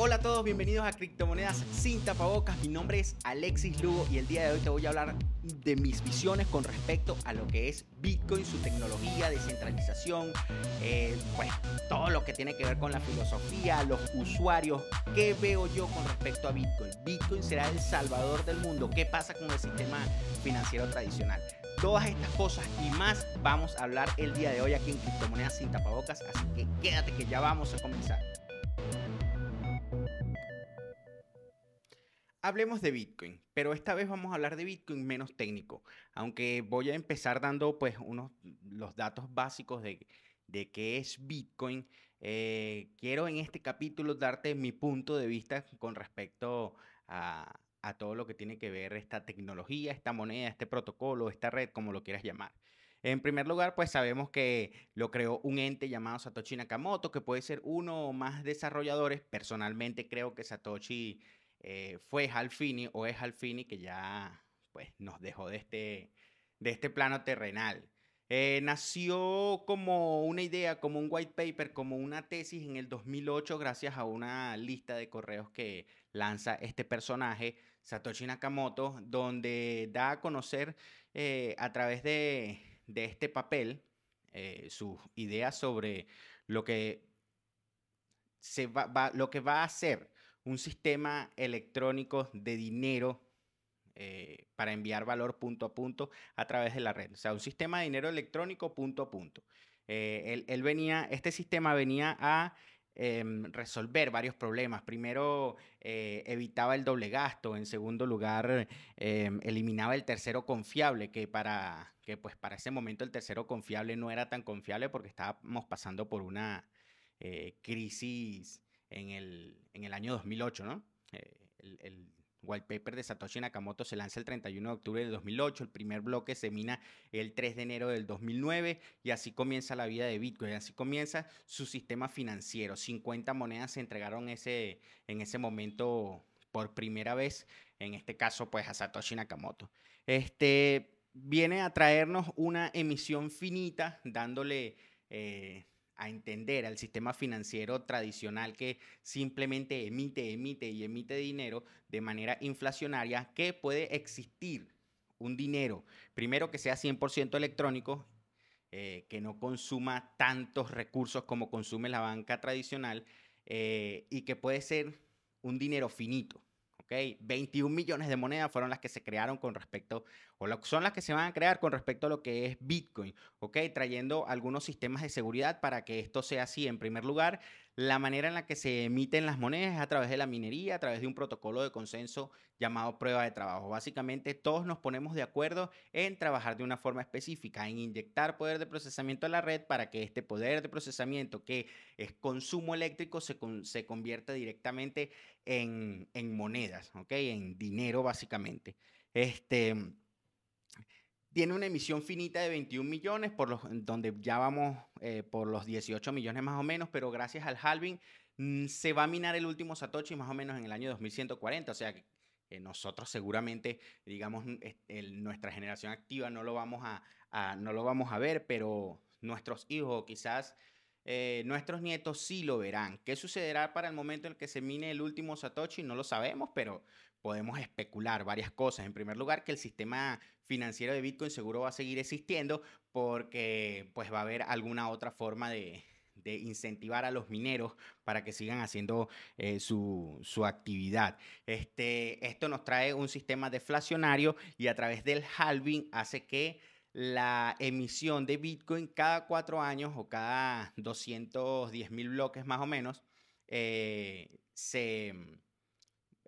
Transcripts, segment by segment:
Hola a todos, bienvenidos a Criptomonedas sin tapabocas. Mi nombre es Alexis Lugo y el día de hoy te voy a hablar de mis visiones con respecto a lo que es Bitcoin, su tecnología, descentralización, eh, pues todo lo que tiene que ver con la filosofía, los usuarios. ¿Qué veo yo con respecto a Bitcoin? Bitcoin será el salvador del mundo. ¿Qué pasa con el sistema financiero tradicional? Todas estas cosas y más vamos a hablar el día de hoy aquí en Criptomonedas sin tapabocas, así que quédate que ya vamos a comenzar. Hablemos de Bitcoin, pero esta vez vamos a hablar de Bitcoin menos técnico, aunque voy a empezar dando pues unos los datos básicos de, de qué es Bitcoin. Eh, quiero en este capítulo darte mi punto de vista con respecto a, a todo lo que tiene que ver esta tecnología, esta moneda, este protocolo, esta red, como lo quieras llamar. En primer lugar, pues sabemos que lo creó un ente llamado Satoshi Nakamoto, que puede ser uno o más desarrolladores. Personalmente creo que Satoshi eh, fue Halfini o es Halfini que ya pues, nos dejó de este, de este plano terrenal. Eh, nació como una idea, como un white paper, como una tesis en el 2008 gracias a una lista de correos que lanza este personaje, Satoshi Nakamoto, donde da a conocer eh, a través de, este papel sus ideas sobre lo que, se va, lo que va a hacer un sistema electrónico de dinero eh, para enviar valor punto a punto a través de la red. O sea, un sistema de dinero electrónico punto a punto. Eh, venía, este sistema venía a em, resolver varios problemas. Primero, eh, evitaba el doble gasto. En segundo lugar, em, eliminaba el tercero confiable, que para, que pues para ese momento el tercero confiable no era tan confiable porque estábamos pasando por una crisis en el, en el año 2008, ¿no? Eh, el, el, white paper de Satoshi Nakamoto se lanza el 31 de octubre de 2008, el primer bloque se mina el 3 de enero del 2009 y así comienza la vida de Bitcoin, así comienza su sistema financiero. 50 monedas se entregaron ese, en ese momento por primera vez, en este caso pues a Satoshi Nakamoto. Este viene a traernos una emisión finita dándole... Eh, a entender al sistema financiero tradicional que simplemente emite, emite y emite dinero de manera inflacionaria, que puede existir un dinero, primero que sea 100% electrónico, eh, que no consuma tantos recursos como consume la banca tradicional eh, y que puede ser un dinero finito. 21 millones de monedas fueron las que se crearon con respecto, o son las que se van a crear con respecto a lo que es Bitcoin, ¿ok? Trayendo algunos sistemas de seguridad para que esto sea así. En primer lugar, la manera en la que se emiten las monedas es a través de la minería, a través de un protocolo de consenso llamado prueba de trabajo. Básicamente todos nos ponemos de acuerdo en trabajar de una forma específica, en inyectar poder de procesamiento a la red para que este poder de procesamiento que es consumo eléctrico se, se convierta directamente en, en monedas, ¿ok? En dinero básicamente. Este tiene una emisión finita de 21 millones, por los, donde ya vamos eh, por los 18 millones más o menos, pero gracias al halving mm, se va a minar el último Satoshi más o menos en el año 2140, o sea que nosotros seguramente, digamos, nuestra generación activa no lo, vamos a, no lo vamos a ver, pero nuestros hijos quizás eh, nuestros nietos sí lo verán. ¿Qué sucederá para el momento en que se mine el último Satoshi? No lo sabemos, pero podemos especular varias cosas. En primer lugar, que el sistema financiero de Bitcoin seguro va a seguir existiendo porque pues va a haber alguna otra forma de, incentivar a los mineros para que sigan haciendo eh, su, actividad. Este, esto nos trae un sistema deflacionario y a través del halving hace que la emisión de Bitcoin cada cuatro años o cada 210 mil bloques más o menos eh, se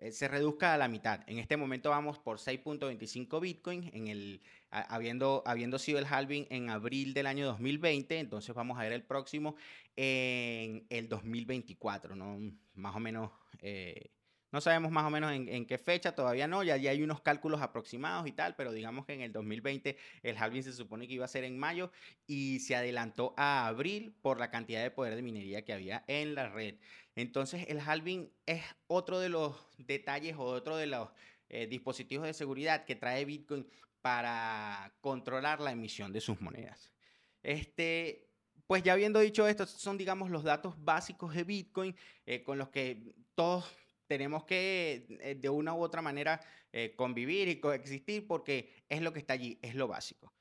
eh, se reduzca a la mitad. En este momento vamos por 6.25 Bitcoin, en el, habiendo, habiendo sido el halving en abril del año 2020, entonces vamos a ver el próximo en el 2024, ¿no? Más o menos eh, no sabemos más o menos en, qué fecha, todavía no, ya, ya, hay unos cálculos aproximados y tal, pero digamos que en el 2020 el halving se supone que iba a ser en mayo y se adelantó a abril por la cantidad de poder de minería que había en la red. Entonces el halving es otro de los detalles o otro de los eh, dispositivos de seguridad que trae Bitcoin para controlar la emisión de sus monedas. Este, pues ya habiendo dicho esto, son, digamos, los datos básicos de Bitcoin eh, con los que todos tenemos que, eh, de una u otra manera, eh, convivir y coexistir porque es lo que está allí, es lo básico.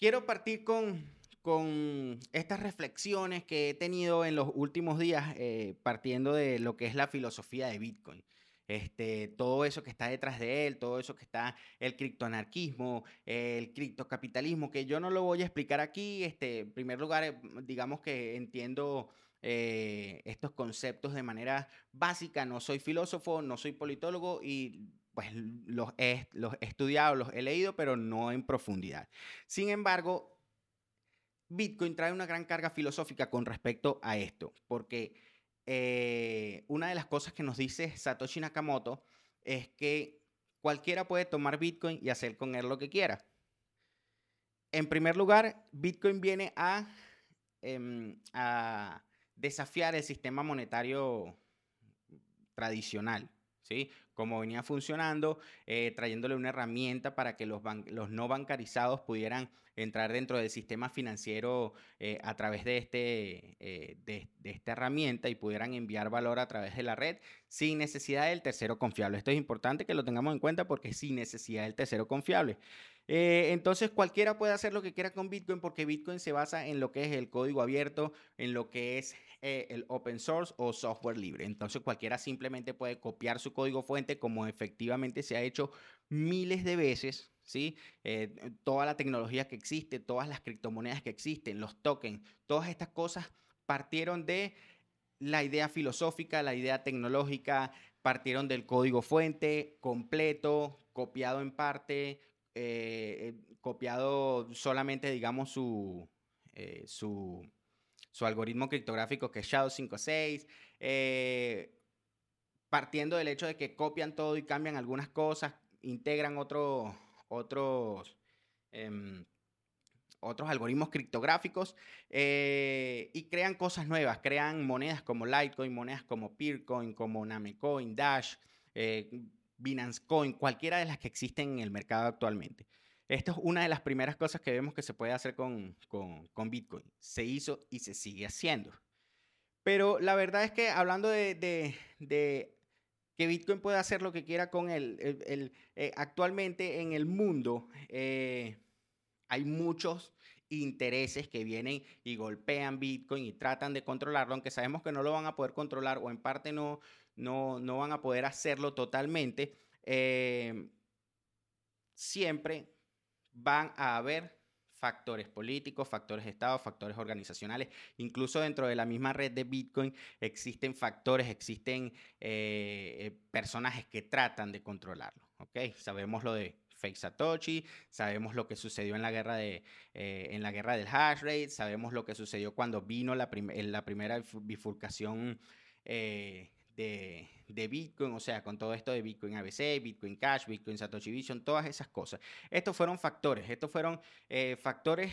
Quiero partir con, con estas reflexiones que he tenido en los últimos días, partiendo de lo que es la filosofía de Bitcoin este, todo eso que está detrás de él, todo eso que está el criptoanarquismo, el criptocapitalismo, que yo no lo voy a explicar aquí. Este, en primer lugar, eh, digamos que entiendo eh, estos conceptos de manera básica, no soy filósofo, no soy politólogo y pues los he, los he estudiado, los he leído, pero no en profundidad. Sin embargo, Bitcoin trae una gran carga filosófica con respecto a esto, porque eh, una de las cosas que nos dice Satoshi Nakamoto es que cualquiera puede tomar Bitcoin y hacer con él lo que quiera. En primer lugar, Bitcoin viene a, em, a desafiar el sistema monetario tradicional, ¿sí? Como venía funcionando, eh, trayéndole una herramienta para que los, no bancarizados pudieran entrar dentro del sistema financiero eh, a través de, este, eh, de, esta herramienta y pudieran enviar valor a través de la red sin necesidad del tercero confiable. Esto es importante que lo tengamos en cuenta porque sin necesidad del tercero confiable. Entonces cualquiera puede hacer lo que quiera con Bitcoin porque Bitcoin se basa en lo que es el código abierto, en lo que es el open source o software libre. Entonces cualquiera simplemente puede copiar su código fuente como efectivamente se ha hecho miles de veces ¿sí? Eh, toda la tecnología que existe, todas las criptomonedas que existen, los tokens, todas estas cosas partieron de la idea filosófica, la idea tecnológica, partieron del código fuente completo, copiado en parte, eh, eh, copiado solamente, digamos, su, su, su, algoritmo criptográfico que es SHA-256, partiendo del hecho de que copian todo y cambian algunas cosas, integran otro, otros, em, otros algoritmos criptográficos eh, y crean cosas nuevas, crean monedas como Litecoin, monedas como Peercoin, como Namecoin, Dash, eh, Binance Coin, cualquiera de las que existen en el mercado actualmente. Esto es una de las primeras cosas que vemos que se puede hacer con, Bitcoin. Se hizo y se sigue haciendo. Pero la verdad es que hablando de que Bitcoin puede hacer lo que quiera con él. Eh, actualmente en el mundo eh, hay muchos intereses que vienen y golpean Bitcoin y tratan de controlarlo, aunque sabemos que no lo van a poder controlar o en parte no, no, no van a poder hacerlo totalmente. Eh, siempre van a haber factores políticos, factores de Estado, factores organizacionales. Incluso dentro de la misma red de Bitcoin existen factores, existen eh, eh, personajes que tratan de controlarlo. ¿ok? Sabemos lo de fake Satoshi, sabemos lo que sucedió en la guerra, de, eh, en la guerra del hash rate, sabemos lo que sucedió cuando vino la, la primera bifurcación de, Bitcoin, o sea, con todo esto de Bitcoin ABC, Bitcoin Cash, Bitcoin Satoshi Vision, todas esas cosas. Estos fueron factores, estos fueron eh, factores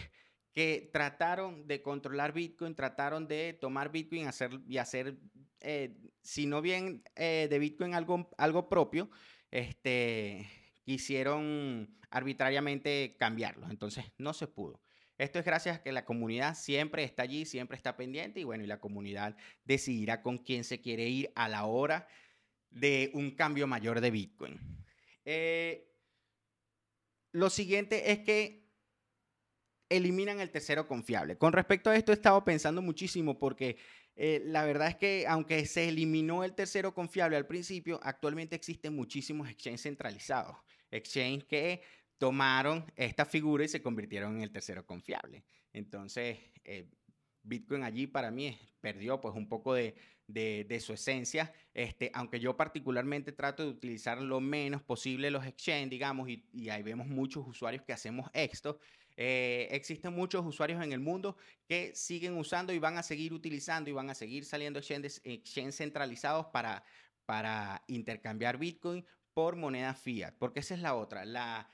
que trataron de controlar Bitcoin, trataron de tomar Bitcoin hacer, y hacer, eh, si no bien eh, de Bitcoin algo, algo propio, este, quisieron arbitrariamente cambiarlo. Entonces no se pudo. Esto es gracias a que la comunidad siempre está allí, siempre está pendiente y bueno, y la comunidad decidirá con quién se quiere ir a la hora de un cambio mayor de Bitcoin. Eh, lo siguiente es que eliminan el tercero confiable. Con respecto a esto he estado pensando muchísimo porque eh, la verdad es que aunque se eliminó el tercero confiable al principio, actualmente existen muchísimos exchanges centralizados. Exchange que tomaron esta figura y se convirtieron en el tercero confiable. Entonces, eh, Bitcoin allí para mí perdió pues un poco de, su esencia, este, aunque yo particularmente trato de utilizar lo menos posible los exchanges, digamos, y, ahí vemos muchos usuarios que hacemos esto. Eh, existen muchos usuarios en el mundo que siguen usando y van a seguir utilizando y van a seguir saliendo exchanges, centralizados para, para intercambiar Bitcoin por moneda fiat, porque esa es la otra, la,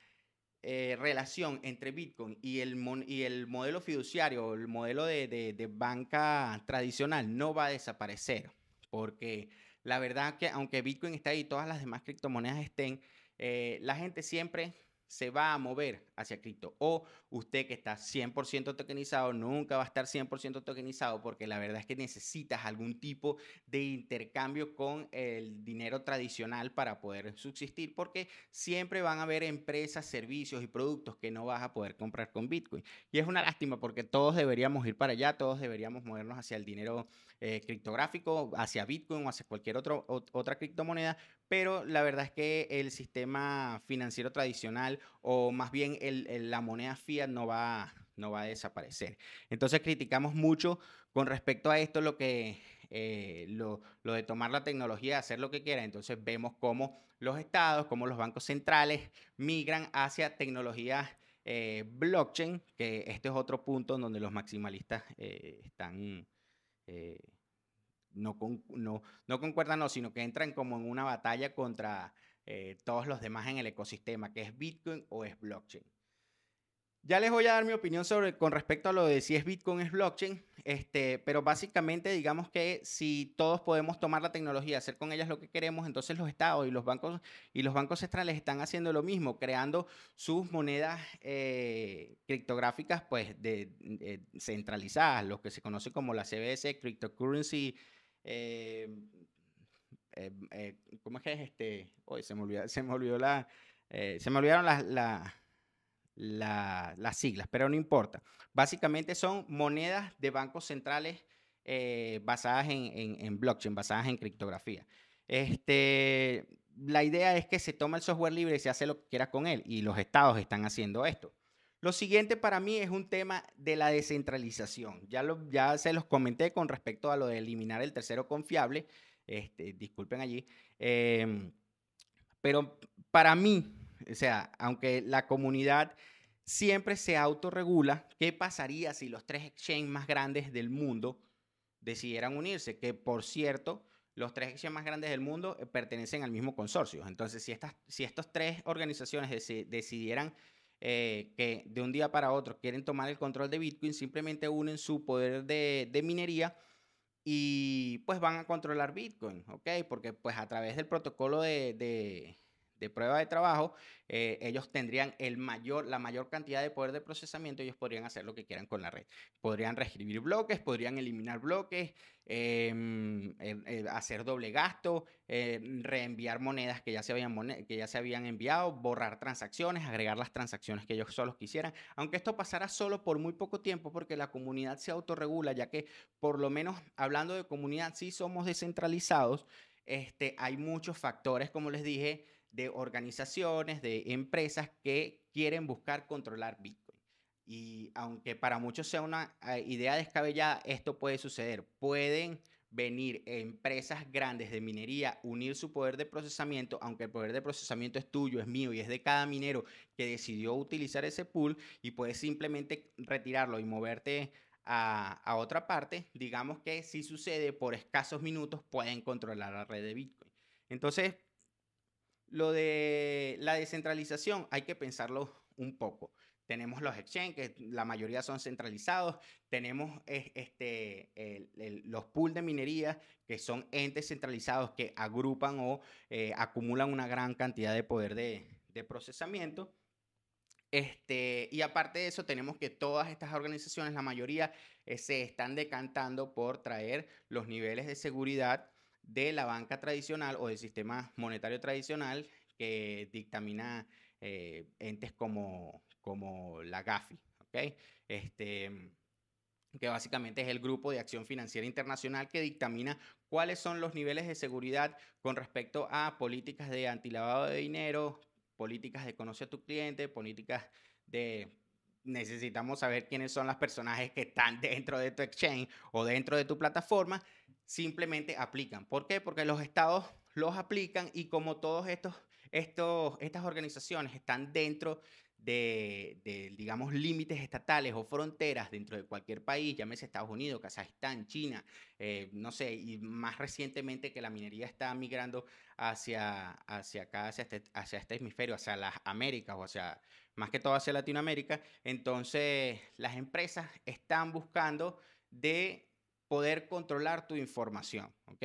eh, relación entre Bitcoin y el, y el modelo fiduciario, el modelo de, banca tradicional, no va a desaparecer. Porque la verdad que aunque Bitcoin está ahí y todas las demás criptomonedas estén, eh, la gente siempre se va a mover hacia cripto. O usted que está 100% tokenizado nunca va a estar 100% tokenizado porque la verdad es que necesitas algún tipo de intercambio con el dinero tradicional para poder subsistir porque siempre van a haber empresas, servicios y productos que no vas a poder comprar con Bitcoin. Y es una lástima porque todos deberíamos ir para allá, todos deberíamos movernos hacia el dinero eh, criptográfico, hacia Bitcoin o hacia cualquier otro, otra criptomoneda, pero la verdad es que el sistema financiero tradicional o más bien la moneda fiat no va, no va a desaparecer. Entonces criticamos mucho con respecto a esto lo que... Eh, lo, de tomar la tecnología, hacer lo que quiera. Entonces vemos cómo los estados, cómo los bancos centrales migran hacia tecnologías eh, blockchain, que este es otro punto donde los maximalistas eh, están no, no, no concuerdan, no, sino que entran como en una batalla contra todos los demás en el ecosistema, que es Bitcoin o es blockchain. Ya les voy a dar mi opinión sobre con respecto a lo de si es Bitcoin es blockchain, este, pero básicamente digamos que si todos podemos tomar la tecnología, hacer con ellas lo que queremos, entonces los estados y los bancos y los bancos centrales están haciendo lo mismo, creando sus monedas eh, criptográficas, pues centralizadas, lo que se conoce como la CBS, Cryptocurrency eh, eh, ¿Cómo es que es este? Hoy se me olvidó, se me olvidó la. se me olvidaron las, las siglas, pero no importa. Básicamente son monedas de bancos centrales basadas en, blockchain, basadas en criptografía. Este, la idea es que se toma el software libre y se hace lo que quiera con él, y los estados están haciendo esto. Lo siguiente para mí es un tema de la descentralización. Ya, ya se los comenté con respecto a lo de eliminar el tercero confiable. Este, disculpen allí. Em, pero para mí, o sea, aunque la comunidad siempre se autorregula, ¿qué pasaría si los tres exchanges más grandes del mundo decidieran unirse? Que por cierto, los tres exchanges más grandes del mundo eh, pertenecen al mismo consorcio. Entonces, si, estas, si estas tres organizaciones decidieran eh, que de un día para otro quieren tomar el control de Bitcoin, simplemente unen su poder de, minería y pues van a controlar Bitcoin, ¿ok? Porque pues a través del protocolo de prueba de trabajo, eh, ellos tendrían el mayor, la mayor cantidad de poder de procesamiento, ellos podrían hacer lo que quieran con la red. Podrían reescribir bloques, podrían eliminar bloques, em, eh, hacer doble gasto, eh, reenviar monedas que ya, se habían que ya se habían enviado, borrar transacciones, agregar las transacciones que ellos solos quisieran, aunque esto pasara solo por muy poco tiempo porque la comunidad se autorregula, ya que por lo menos hablando de comunidad sí somos descentralizados, este, hay muchos factores, como les dije, de organizaciones, de empresas que quieren buscar controlar Bitcoin. Y aunque para muchos sea una eh, idea descabellada, esto puede suceder. Pueden venir empresas grandes de minería, unir su poder de procesamiento, aunque el poder de procesamiento es tuyo, es mío y es de cada minero que decidió utilizar ese pool y puedes simplemente retirarlo y moverte a, a, otra parte, digamos que si sucede por escasos minutos pueden controlar la red de Bitcoin. Entonces, lo de la descentralización hay que pensarlo un poco. Tenemos los exchanges, que la mayoría son centralizados. Tenemos este, los pools de minería, que son entes centralizados que agrupan o eh, acumulan una gran cantidad de poder de, procesamiento. Este, y aparte de eso, tenemos que todas estas organizaciones, la mayoría, eh, se están decantando por traer los niveles de seguridad de la banca tradicional o del sistema monetario tradicional que dictamina eh, entes como, como la GAFI, ¿okay? este, que básicamente es el Grupo de Acción Financiera Internacional que dictamina cuáles son los niveles de seguridad con respecto a políticas de antilavado de dinero, políticas de conocer a tu cliente, políticas de necesitamos saber quiénes son los personajes que están dentro de tu exchange o dentro de tu plataforma simplemente aplican. ¿Por qué? Porque los estados los aplican y como todos estos, estos estas organizaciones están dentro de, digamos, límites estatales o fronteras dentro de cualquier país, llámese Estados Unidos, Kazajistán, China, eh, no sé, y más recientemente que la minería está migrando hacia, hacia acá, hacia este, hacia este hemisferio, hacia las Américas o hacia, más que todo hacia Latinoamérica, entonces las empresas están buscando de poder controlar tu información, ¿ok?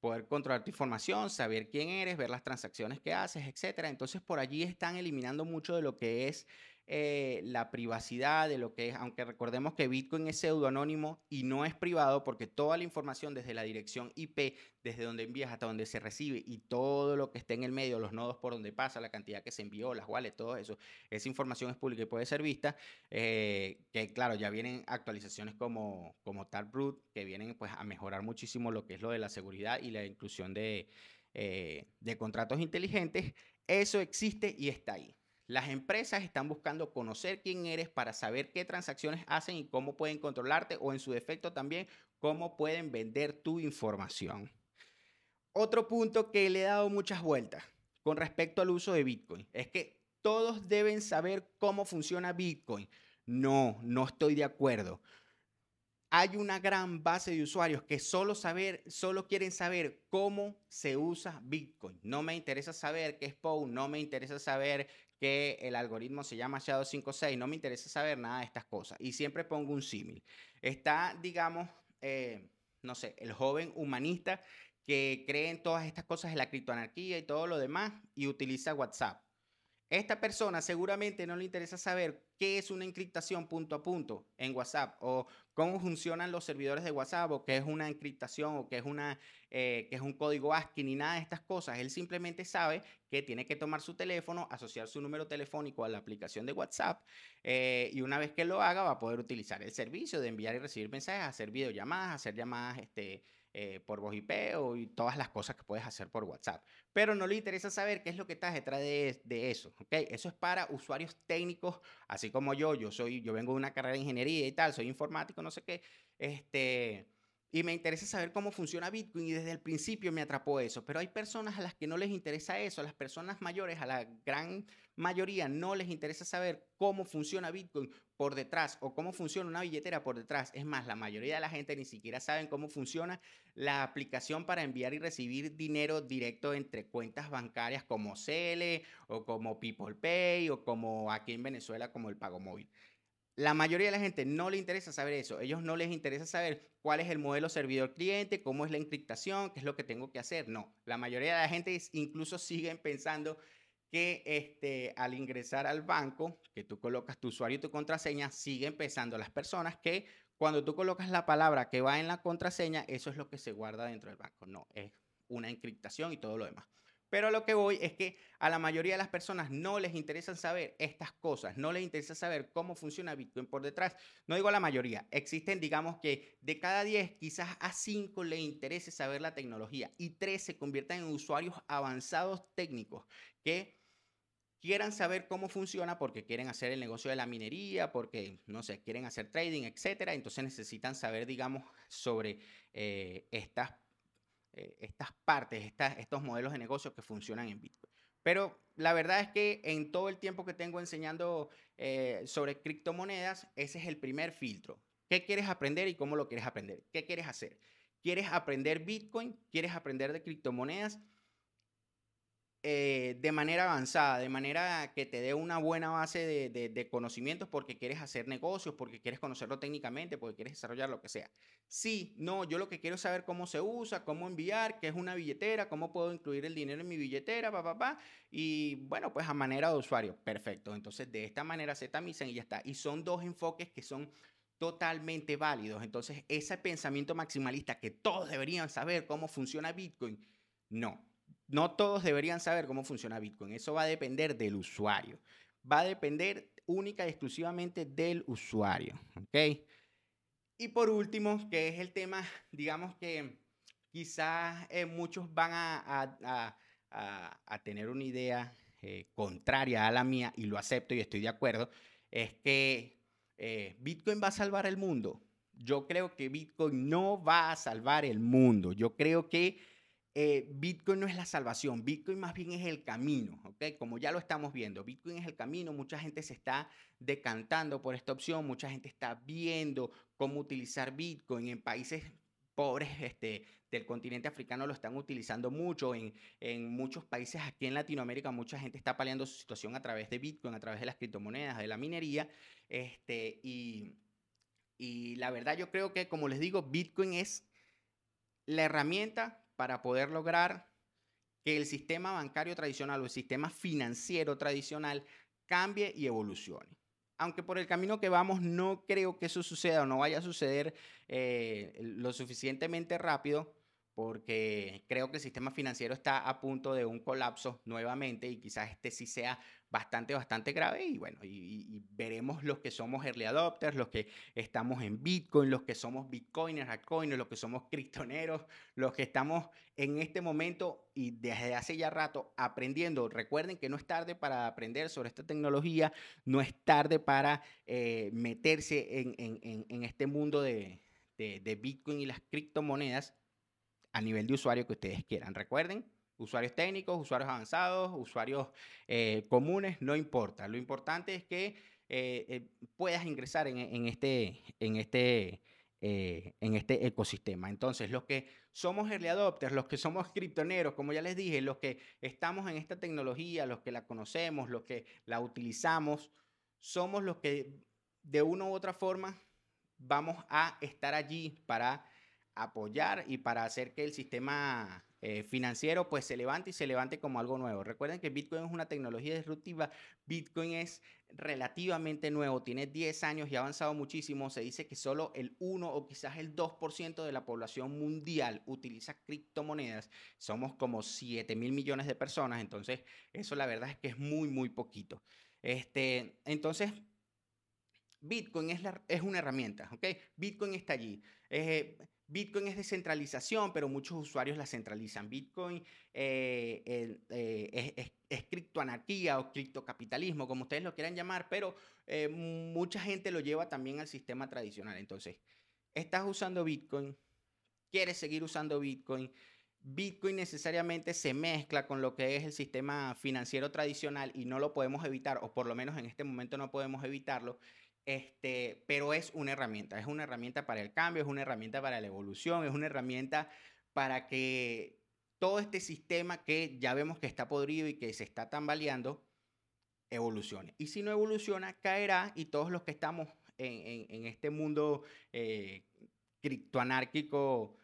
poder controlar tu información, saber quién eres, ver las transacciones que haces, etc. Entonces por allí están eliminando mucho de lo que es eh, la privacidad de lo que es, aunque recordemos que Bitcoin es pseudoanónimo y no es privado porque toda la información desde la dirección IP, desde donde envías hasta donde se recibe y todo lo que esté en el medio, los nodos por donde pasa, la cantidad que se envió, las wallets, todo eso, esa información es pública y puede ser vista, eh, que claro, ya vienen actualizaciones como, como Taproot, que vienen pues a mejorar muchísimo lo que es lo de la seguridad y la inclusión de, eh, de contratos inteligentes, eso existe y está ahí. Las empresas están buscando conocer quién eres para saber qué transacciones hacen y cómo pueden controlarte o en su defecto también cómo pueden vender tu información. Otro punto que le he dado muchas vueltas con respecto al uso de Bitcoin es que todos deben saber cómo funciona Bitcoin. No, no estoy de acuerdo hay una gran base de usuarios que solo, saber, solo quieren saber cómo se usa Bitcoin. No me interesa saber qué es POW, no me interesa saber que el algoritmo se llama Shadow56, no me interesa saber nada de estas cosas. Y siempre pongo un símil. Está, digamos, eh, no sé, el joven humanista que cree en todas estas cosas de la criptoanarquía y todo lo demás y utiliza WhatsApp. Esta persona seguramente no le interesa saber qué es una encriptación punto a punto en WhatsApp o cómo funcionan los servidores de WhatsApp o qué es una encriptación o qué es, una, eh, es un código ASCII ni nada de estas cosas. Él simplemente sabe que tiene que tomar su teléfono, asociar su número telefónico a la aplicación de WhatsApp eh, y una vez que lo haga va a poder utilizar el servicio de enviar y recibir mensajes, hacer videollamadas, hacer llamadas este, eh, por voz IP o y todas las cosas que puedes hacer por WhatsApp. Pero no le interesa saber qué es lo que está detrás de, de eso. ¿okay? Eso es para usuarios técnicos, así como yo. Yo, soy, yo vengo de una carrera de ingeniería y tal, soy informático, no sé qué. Este, y me interesa saber cómo funciona Bitcoin y desde el principio me atrapó eso. Pero hay personas a las que no les interesa eso, a las personas mayores, a la gran mayoría no les interesa saber cómo funciona Bitcoin por detrás o cómo funciona una billetera por detrás. Es más, la mayoría de la gente ni siquiera saben cómo funciona la aplicación para enviar y recibir dinero directo entre cuentas bancarias como Cele o como People Pay o como aquí en Venezuela como el pago móvil. La mayoría de la gente no le interesa saber eso. Ellos no les interesa saber cuál es el modelo servidor-cliente, cómo es la encriptación, qué es lo que tengo que hacer. No, la mayoría de la gente incluso siguen pensando que este, al ingresar al banco, que tú colocas tu usuario y tu contraseña, siguen pensando las personas que cuando tú colocas la palabra que va en la contraseña, eso es lo que se guarda dentro del banco. No, es una encriptación y todo lo demás. Pero lo que voy es que a la mayoría de las personas no les interesa saber estas cosas, no les interesa saber cómo funciona Bitcoin por detrás. No digo a la mayoría, existen, digamos que de cada 10, quizás a 5 le interese saber la tecnología y 3 se conviertan en usuarios avanzados técnicos que quieran saber cómo funciona porque quieren hacer el negocio de la minería, porque, no sé, quieren hacer trading, etcétera. Entonces necesitan saber, digamos, sobre eh, estas eh, estas partes, estos modelos de negocio que funcionan en Bitcoin. Pero la verdad es que en todo el tiempo que tengo enseñando eh, sobre criptomonedas, ese es el primer filtro. ¿Qué quieres aprender y cómo lo quieres aprender? ¿Qué quieres hacer? ¿Quieres aprender Bitcoin? ¿Quieres aprender de criptomonedas? Eh, de manera avanzada, de manera que te dé una buena base de, conocimientos porque quieres hacer negocios, porque quieres conocerlo técnicamente, porque quieres desarrollar lo que sea. Sí, no, yo lo que quiero es saber cómo se usa, cómo enviar, qué es una billetera, cómo puedo incluir el dinero en mi billetera, y bueno, pues a manera de usuario. Perfecto, entonces de esta manera se tamizan y ya está. Y son dos enfoques que son totalmente válidos. Entonces, ese pensamiento maximalista que todos deberían saber cómo funciona Bitcoin, no, no todos deberían saber cómo funciona Bitcoin. Eso va a depender del usuario. Va a depender única y exclusivamente del usuario. ¿Ok? Y por último, que es el tema, digamos que quizás eh, muchos van a, tener una idea eh, contraria a la mía y lo acepto y estoy de acuerdo, es que eh, Bitcoin va a salvar el mundo. Yo creo que Bitcoin no va a salvar el mundo. Yo creo que eh, Bitcoin no es la salvación, Bitcoin más bien es el camino, ¿ok? Como ya lo estamos viendo, Bitcoin es el camino, mucha gente se está decantando por esta opción, mucha gente está viendo cómo utilizar Bitcoin en países pobres este, del continente africano lo están utilizando mucho, en, en muchos países aquí en Latinoamérica mucha gente está paliando su situación a través de Bitcoin, a través de las criptomonedas, de la minería, este, y, y la verdad yo creo que, como les digo, Bitcoin es la herramienta para poder lograr que el sistema bancario tradicional o el sistema financiero tradicional cambie y evolucione. Aunque por el camino que vamos no creo que eso suceda o no vaya a suceder eh, lo suficientemente rápido, porque creo que el sistema financiero está a punto de un colapso nuevamente y quizás este sí sea bastante, bastante grave y bueno, y, veremos los que somos early adopters, los que estamos en Bitcoin, los que somos Bitcoiners, altcoiners, los que somos criptoneros, los que estamos en este momento y desde hace ya rato aprendiendo. Recuerden que no es tarde para aprender sobre esta tecnología, no es tarde para eh, meterse en, este mundo de Bitcoin y las criptomonedas a nivel de usuario que ustedes quieran. Recuerden, usuarios técnicos, usuarios avanzados, usuarios eh, comunes, no importa. Lo importante es que eh, eh, puedas ingresar en, este, en, este, en este ecosistema. Entonces, los que somos early adopters, los que somos criptoneros, como ya les dije, los que estamos en esta tecnología, los que la conocemos, los que la utilizamos, somos los que de una u otra forma vamos a estar allí para apoyar y para hacer que el sistema eh, financiero pues se levante y se levante como algo nuevo. Recuerden que Bitcoin es una tecnología disruptiva, Bitcoin es relativamente nuevo, tiene 10 años y ha avanzado muchísimo. Se dice que solo el 1 o quizás el 2% de la población mundial utiliza criptomonedas. Somos como 7 mil millones de personas, entonces eso la verdad es que es muy, muy poquito. Este, entonces, Bitcoin es, es una herramienta, ¿ok? Bitcoin está allí. Eh, Bitcoin es descentralización, pero muchos usuarios la centralizan. Bitcoin eh, eh, es, criptoanarquía o criptocapitalismo, como ustedes lo quieran llamar, pero eh, mucha gente lo lleva también al sistema tradicional. Entonces, estás usando Bitcoin, quieres seguir usando Bitcoin. Bitcoin necesariamente se mezcla con lo que es el sistema financiero tradicional y no lo podemos evitar, o por lo menos en este momento no podemos evitarlo. Este, pero es una herramienta, es una herramienta para el cambio, es una herramienta para la evolución, es una herramienta para que todo este sistema que ya vemos que está podrido y que se está tambaleando, evolucione. Y si no evoluciona, caerá y todos los que estamos en, este mundo eh, criptoanárquico,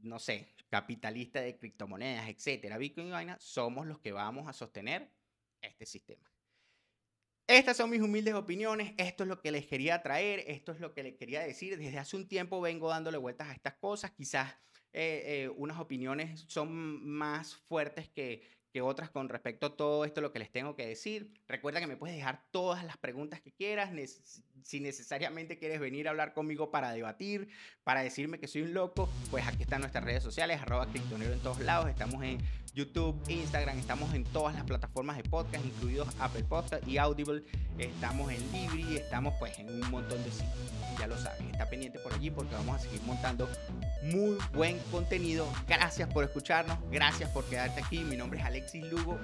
no sé, capitalista de criptomonedas, etcétera, Bitcoin y vaina, somos los que vamos a sostener este sistema. Estas son mis humildes opiniones, esto es lo que les quería traer, esto es lo que les quería decir. Desde hace un tiempo vengo dándole vueltas a estas cosas, quizás eh, eh, unas opiniones son más fuertes que, otras con respecto a todo esto, lo que les tengo que decir. Recuerda que me puedes dejar todas las preguntas que quieras, si necesariamente quieres venir a hablar conmigo para debatir, para decirme que soy un loco, pues aquí están nuestras redes sociales, arroba criptonero en todos lados, estamos en YouTube, Instagram, estamos en todas las plataformas de podcast, incluidos Apple Podcast y Audible, estamos en Libri, estamos pues en un montón de sitios, ya lo saben, está pendiente por allí porque vamos a seguir montando muy buen contenido. Gracias por escucharnos, gracias por quedarte aquí. Mi nombre es Alexis Lugo.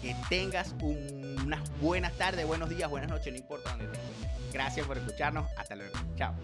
Que tengas unas buenas tardes, buenos días, buenas noches, no importa dónde te encuentres. Gracias por escucharnos. Hasta luego. Chao.